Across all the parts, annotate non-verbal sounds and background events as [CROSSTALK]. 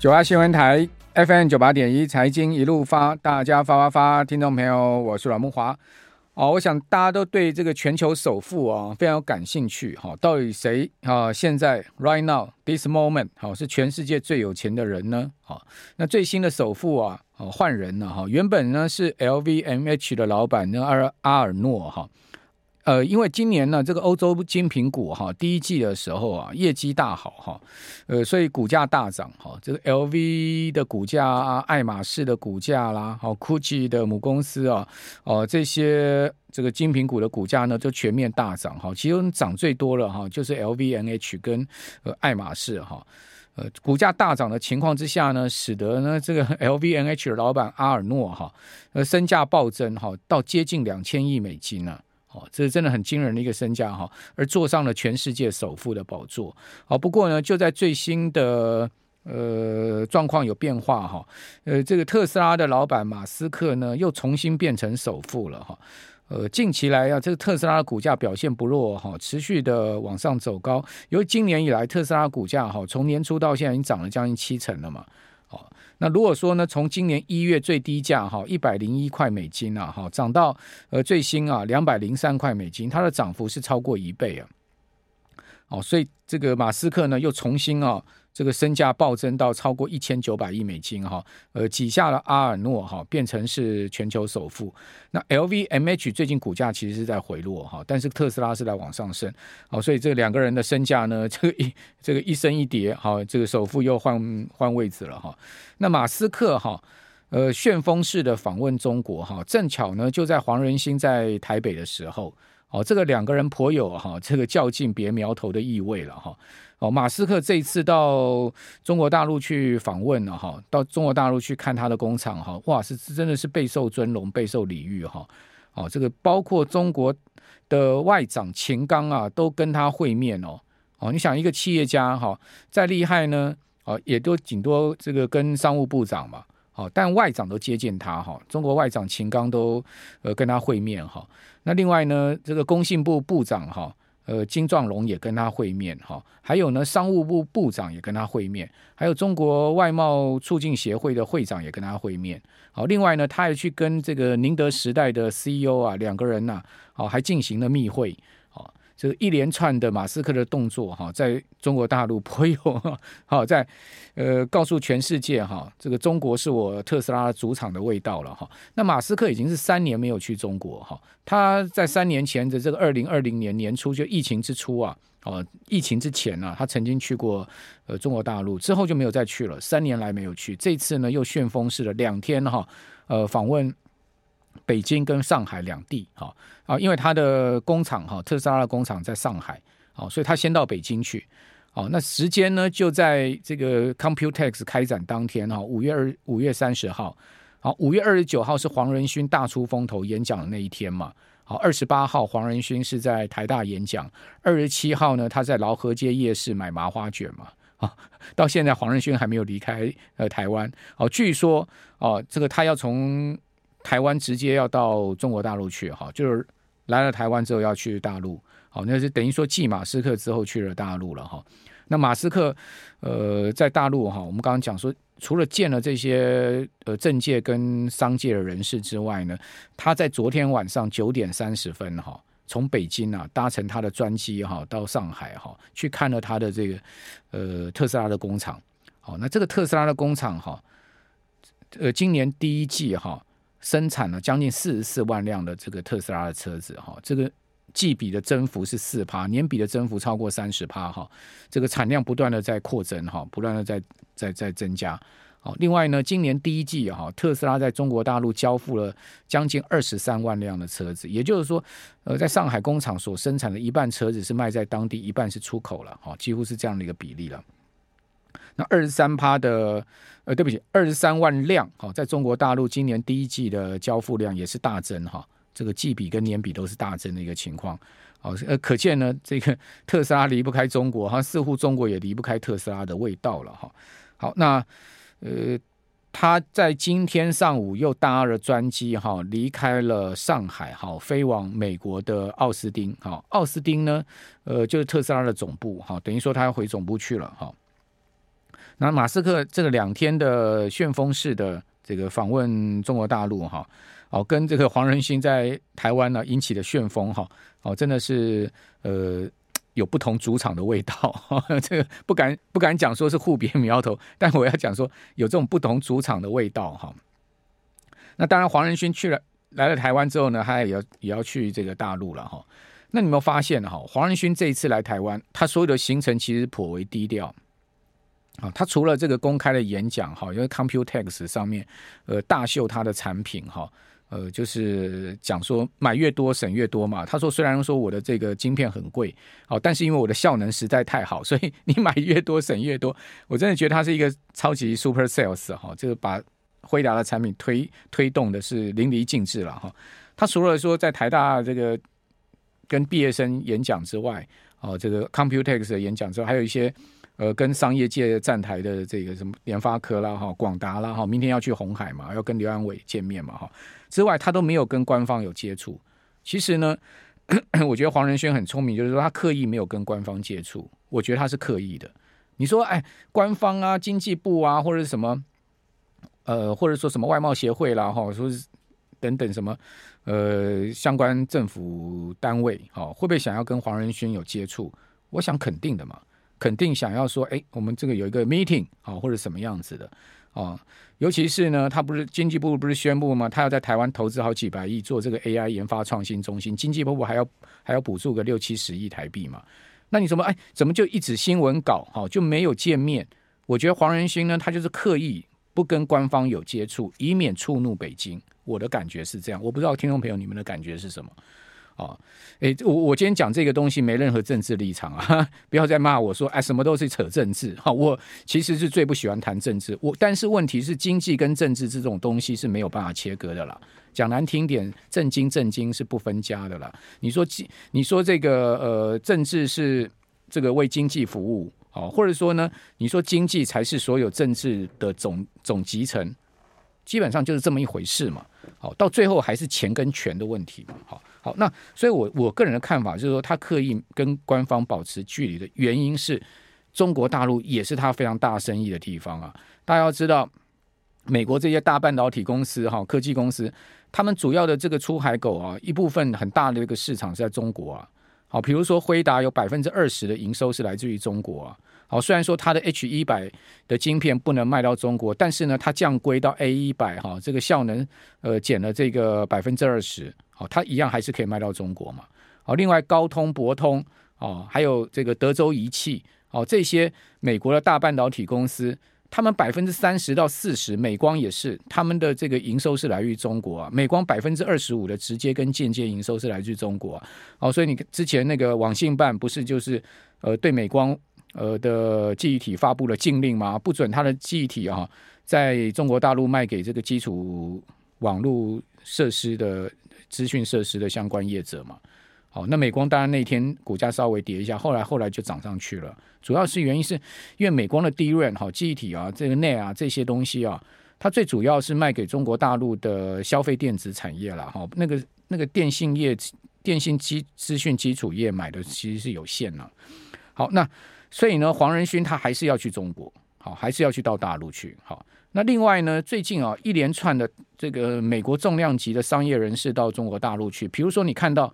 九八新闻台 FM 九八点一财经一路发，大家发发发，听众朋友，我是阮慕驊。哦，我想大家都对这个全球首富啊非常有感兴趣哈。到底谁啊？现在 right now this moment 好是全世界最有钱的人呢？好，那最新的首富啊，哦换人了哈。原本呢是 LVMH 的老板呢阿尔阿尔诺哈。呃，因为今年呢，这个欧洲精品股哈，第一季的时候啊，业绩大好哈，呃，所以股价大涨哈。这个 LV 的股价啊，爱马仕的股价啦，好，GUCCI 的母公司啊，哦，这些这个精品股的股价呢，就全面大涨哈。其中涨最多了哈，就是 LVMH 跟呃爱马仕哈。呃，股价大涨的情况之下呢，使得呢这个 LVMH 的老板阿尔诺哈，呃，身价暴增哈，到接近两千亿美金呢。哦，这是真的很惊人的一个身价哈，而坐上了全世界首富的宝座。好，不过呢，就在最新的呃状况有变化哈，呃，这个特斯拉的老板马斯克呢又重新变成首富了哈。呃，近期来啊，这个特斯拉的股价表现不弱哈，持续的往上走高。由于今年以来特斯拉股价哈，从年初到现在已经涨了将近七成了嘛。那如果说呢，从今年一月最低价哈一百零一块美金啊，哈涨到呃最新啊两百零三块美金，它的涨幅是超过一倍啊。哦，所以这个马斯克呢又重新啊。这个身价暴增到超过一千九百亿美金哈，呃，挤下了阿尔诺哈，变成是全球首富。那 LVMH 最近股价其实是在回落哈，但是特斯拉是在往上升，好，所以这两个人的身价呢，[LAUGHS] 这个一这个一升一跌，好，这个首富又换换位置了哈。那马斯克哈，呃，旋风式的访问中国哈，正巧呢就在黄仁勋在台北的时候，哦，这个两个人颇有哈这个较劲别苗头的意味了哈。哦，马斯克这一次到中国大陆去访问了哈，到中国大陆去看他的工厂哈，哇，是真的是备受尊荣、备受礼遇哈。哦，这个包括中国的外长秦刚啊，都跟他会面哦。哦，你想一个企业家哈，再厉害呢，哦，也都顶多这个跟商务部长嘛，哦，但外长都接见他哈，中国外长秦刚都呃跟他会面哈。那另外呢，这个工信部部长哈。呃，金壮龙也跟他会面哈，还有呢，商务部部长也跟他会面，还有中国外贸促进协会的会长也跟他会面。好，另外呢，他还去跟这个宁德时代的 CEO 啊，两个人呐，好，还进行了密会。这个一连串的马斯克的动作哈，在中国大陆颇有好在呃告诉全世界哈，这个中国是我特斯拉主场的味道了哈。那马斯克已经是三年没有去中国哈，他在三年前的这个二零二零年年初就疫情之初啊，哦疫情之前呢，他曾经去过呃中国大陆，之后就没有再去了，三年来没有去，这次呢又旋风式的两天哈，呃访问。北京跟上海两地，哈啊，因为他的工厂哈，特斯拉的工厂在上海，啊，所以他先到北京去，哦，那时间呢就在这个 Computex 开展当天哈，五月二五月三十号，好，五月二十九号是黄仁勋大出风头演讲的那一天嘛，好，二十八号黄仁勋是在台大演讲，二十七号呢他在劳合街夜市买麻花卷嘛，啊，到现在黄仁勋还没有离开呃台湾，哦，据说哦这个他要从。台湾直接要到中国大陆去哈，就是来了台湾之后要去大陆，好，那是等于说继马斯克之后去了大陆了哈。那马斯克呃在大陆哈，我们刚刚讲说，除了见了这些呃政界跟商界的人士之外呢，他在昨天晚上九点三十分哈，从北京啊搭乘他的专机哈到上海哈，去看了他的这个呃特斯拉的工厂。好，那这个特斯拉的工厂哈，呃今年第一季哈。生产了将近四十四万辆的这个特斯拉的车子哈，这个季比的增幅是四趴，年比的增幅超过三十趴哈，这个产量不断的在扩增哈，不断的在在在增加。好，另外呢，今年第一季哈，特斯拉在中国大陆交付了将近二十三万辆的车子，也就是说，呃，在上海工厂所生产的一半车子是卖在当地，一半是出口了，哈，几乎是这样的一个比例了。那二十三趴的，呃，对不起，二十三万辆，哈，在中国大陆今年第一季的交付量也是大增，哈，这个季比跟年比都是大增的一个情况，好，呃，可见呢，这个 [LAUGHS] 特斯拉离不开中国，哈，似乎中国也离不开特斯拉的味道了，哈，好，那呃，他在今天上午又搭了专机，哈，离开了上海，哈，飞往美国的奥斯汀，哈，奥斯汀呢，呃，就是特斯拉的总部，哈，等于说他要回总部去了，哈。那马斯克这个两天的旋风式的这个访问中国大陆哈，哦，跟这个黄仁勋在台湾呢引起的旋风哈，哦，真的是呃有不同主场的味道，这个不敢不敢讲说是互别苗头，但我要讲说有这种不同主场的味道哈。那当然，黄仁勋去了来了台湾之后呢，他也要也要去这个大陆了哈。那你有没有发现哈？黄仁勋这一次来台湾，他所有的行程其实颇为低调啊。他除了这个公开的演讲哈，因为 Computex 上面呃大秀他的产品哈，呃就是讲说买越多省越多嘛。他说虽然说我的这个晶片很贵哦，但是因为我的效能实在太好，所以 [LAUGHS] 你买越多省越多。我真的觉得他是一个超级 super sales 哈，这个把。辉达的产品推推动的是淋漓尽致了哈，他除了说在台大这个跟毕业生演讲之外，哦，这个 Computex 的演讲之外，还有一些呃跟商业界站台的这个什么联发科啦哈、广达啦哈，明天要去红海嘛，要跟刘安伟见面嘛哈，之外他都没有跟官方有接触。其实呢，[COUGHS] 我觉得黄仁勋很聪明，就是说他刻意没有跟官方接触，我觉得他是刻意的。你说哎，官方啊，经济部啊，或者是什么？呃，或者说什么外贸协会啦，哈，说是等等什么，呃，相关政府单位，哈，会不会想要跟黄仁勋有接触？我想肯定的嘛，肯定想要说，哎，我们这个有一个 meeting，啊，或者什么样子的，啊，尤其是呢，他不是经济部不是宣布吗？他要在台湾投资好几百亿做这个 AI 研发创新中心，经济部还要还要补助个六七十亿台币嘛？那你怎么，哎，怎么就一纸新闻稿，哈，就没有见面？我觉得黄仁勋呢，他就是刻意。不跟官方有接触，以免触怒北京。我的感觉是这样，我不知道听众朋友你们的感觉是什么？啊，诶，我我今天讲这个东西没任何政治立场啊，[LAUGHS] 不要再骂我说哎，什么都是扯政治。好，我其实是最不喜欢谈政治。我但是问题是经济跟政治这种东西是没有办法切割的啦。讲难听点，政经政经是不分家的啦。你说你说这个呃政治是这个为经济服务。好，或者说呢，你说经济才是所有政治的总总集成，基本上就是这么一回事嘛。好，到最后还是钱跟权的问题嘛。好，好，那所以我我个人的看法就是说，他刻意跟官方保持距离的原因是，中国大陆也是他非常大生意的地方啊。大家要知道，美国这些大半导体公司哈，科技公司，他们主要的这个出海口啊，一部分很大的一个市场是在中国啊。好，比如说辉达有百分之二十的营收是来自于中国啊。好，虽然说它的 H 一百的晶片不能卖到中国，但是呢，它降规到 A 一百哈，这个效能呃减了这个百分之二十，好，它一样还是可以卖到中国嘛。好，另外高通、博通哦，还有这个德州仪器哦，这些美国的大半导体公司。他们百分之三十到四十，美光也是，他们的这个营收是来自于中国啊。美光百分之二十五的直接跟间接营收是来自中国啊。哦，所以你之前那个网信办不是就是呃对美光呃的记忆体发布了禁令吗？不准他的记忆体啊在中国大陆卖给这个基础网络设施的资讯设施的相关业者嘛。好，那美光当然那天股价稍微跌一下，后来后来就涨上去了。主要是原因是因为美光的 DRAM 好记忆体啊，这个 NAND 啊这些东西啊，它最主要是卖给中国大陆的消费电子产业了哈。那个那个电信业、电信基资讯基础业买的其实是有限了。好，那所以呢，黄仁勋他还是要去中国，好，还是要去到大陆去。好，那另外呢，最近啊一连串的这个美国重量级的商业人士到中国大陆去，比如说你看到。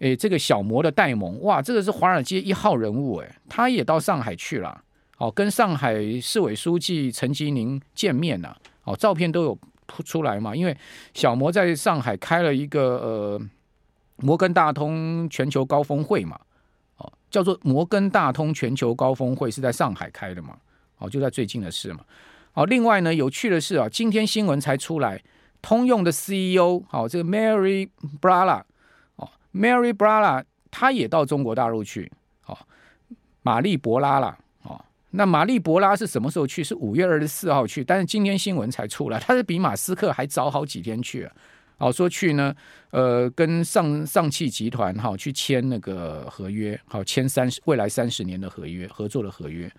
诶，这个小摩的戴蒙，哇，这个是华尔街一号人物，诶，他也到上海去了，哦，跟上海市委书记陈吉宁见面了，哦，照片都有铺出来嘛，因为小摩在上海开了一个呃摩根大通全球高峰会嘛，叫做摩根大通全球高峰会是在上海开的嘛，哦，就在最近的事嘛，哦，另外呢，有趣的是啊，今天新闻才出来，通用的 CEO，好，这个 Mary Brala，Mary Brala 他也到中国大陆去，哦，玛丽博拉啦，哦，那玛丽博拉是什么时候去？是五月二十四号去，但是今天新闻才出来，他是比马斯克还早好几天去，哦，说去呢，呃，跟上上汽集团哈、去签那个合约，好、哦、签三十未来三十年的合约合作的合约，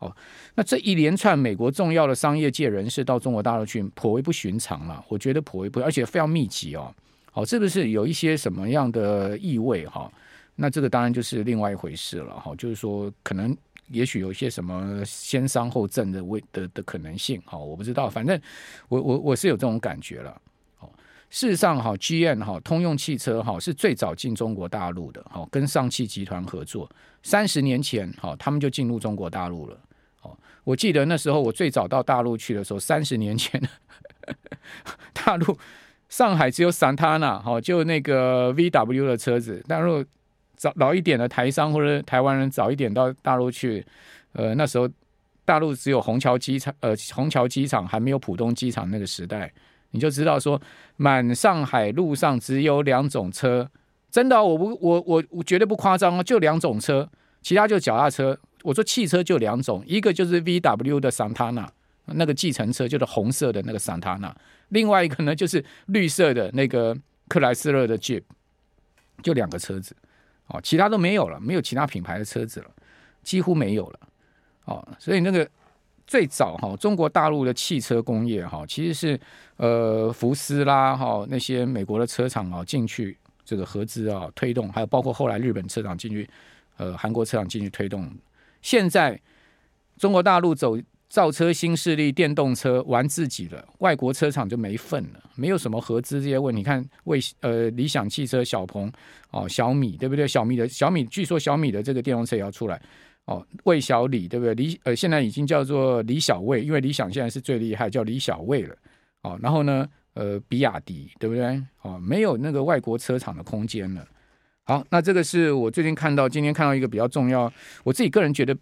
哦，那这一连串美国重要的商业界人士到中国大陆去，颇为不寻常了，我觉得颇为不，而且非常密集哦。好，是不是有一些什么样的意味哈？那这个当然就是另外一回事了哈。就是说，可能也许有一些什么先伤后震的位的的可能性，好，我不知道，反正我我我是有这种感觉了。事实上，哈，GM 哈，通用汽车哈是最早进中国大陆的，哈，跟上汽集团合作，三十年前，哈，他们就进入中国大陆了。哦，我记得那时候我最早到大陆去的时候，三十年前，[LAUGHS] 大陆上海只有 Santana，哈，就那个 VW 的车子。但如果早老一点的台商或者台湾人早一点到大陆去，呃，那时候大陆只有虹桥机场，呃，虹桥机场还没有浦东机场那个时代。你就知道说，满上海路上只有两种车，真的，我不，我我我绝对不夸张哦，就两种车，其他就脚踏车。我说汽车就两种，一个就是 VW 的 Santana 那个计程车，就是红色的那个 Santana，另外一个呢就是绿色的那个克莱斯勒的 Jeep，就两个车子，哦，其他都没有了，没有其他品牌的车子了，几乎没有了，哦，所以那个。最早哈，中国大陆的汽车工业哈，其实是呃福斯啦哈那些美国的车厂啊进去这个合资啊推动，还有包括后来日本车厂进去，呃韩国车厂进去推动。现在中国大陆走造车新势力电动车玩自己了，外国车厂就没份了，没有什么合资这些问题。你看为呃理想汽车、小鹏哦小米对不对？小米的小米据说小米的这个电动车也要出来。哦，魏小李对不对？李呃，现在已经叫做李小魏，因为理想现在是最厉害，叫李小魏了。哦，然后呢，呃，比亚迪对不对？哦，没有那个外国车厂的空间了。好，那这个是我最近看到，今天看到一个比较重要，我自己个人觉得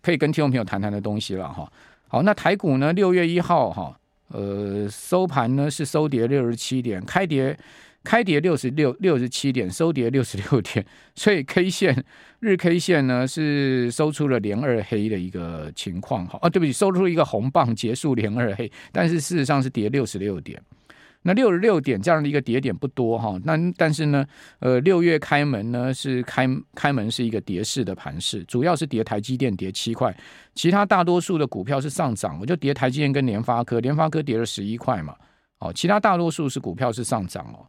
可以跟听众朋友谈谈的东西了哈。好，那台股呢，六月一号哈，呃，收盘呢是收跌六十七点，开跌。开跌六十六六十七点，收跌六十六点，所以 K 线日 K 线呢是收出了连二黑的一个情况，哈啊，对不起，收出一个红棒结束连二黑，但是事实上是跌六十六点。那六十六点这样的一个跌点不多哈，那但是呢，呃，六月开门呢是开开门是一个跌势的盘势，主要是跌台积电跌七块，其他大多数的股票是上涨，我就跌台积电跟联发科，联发科跌了十一块嘛，哦，其他大多数是股票是上涨哦。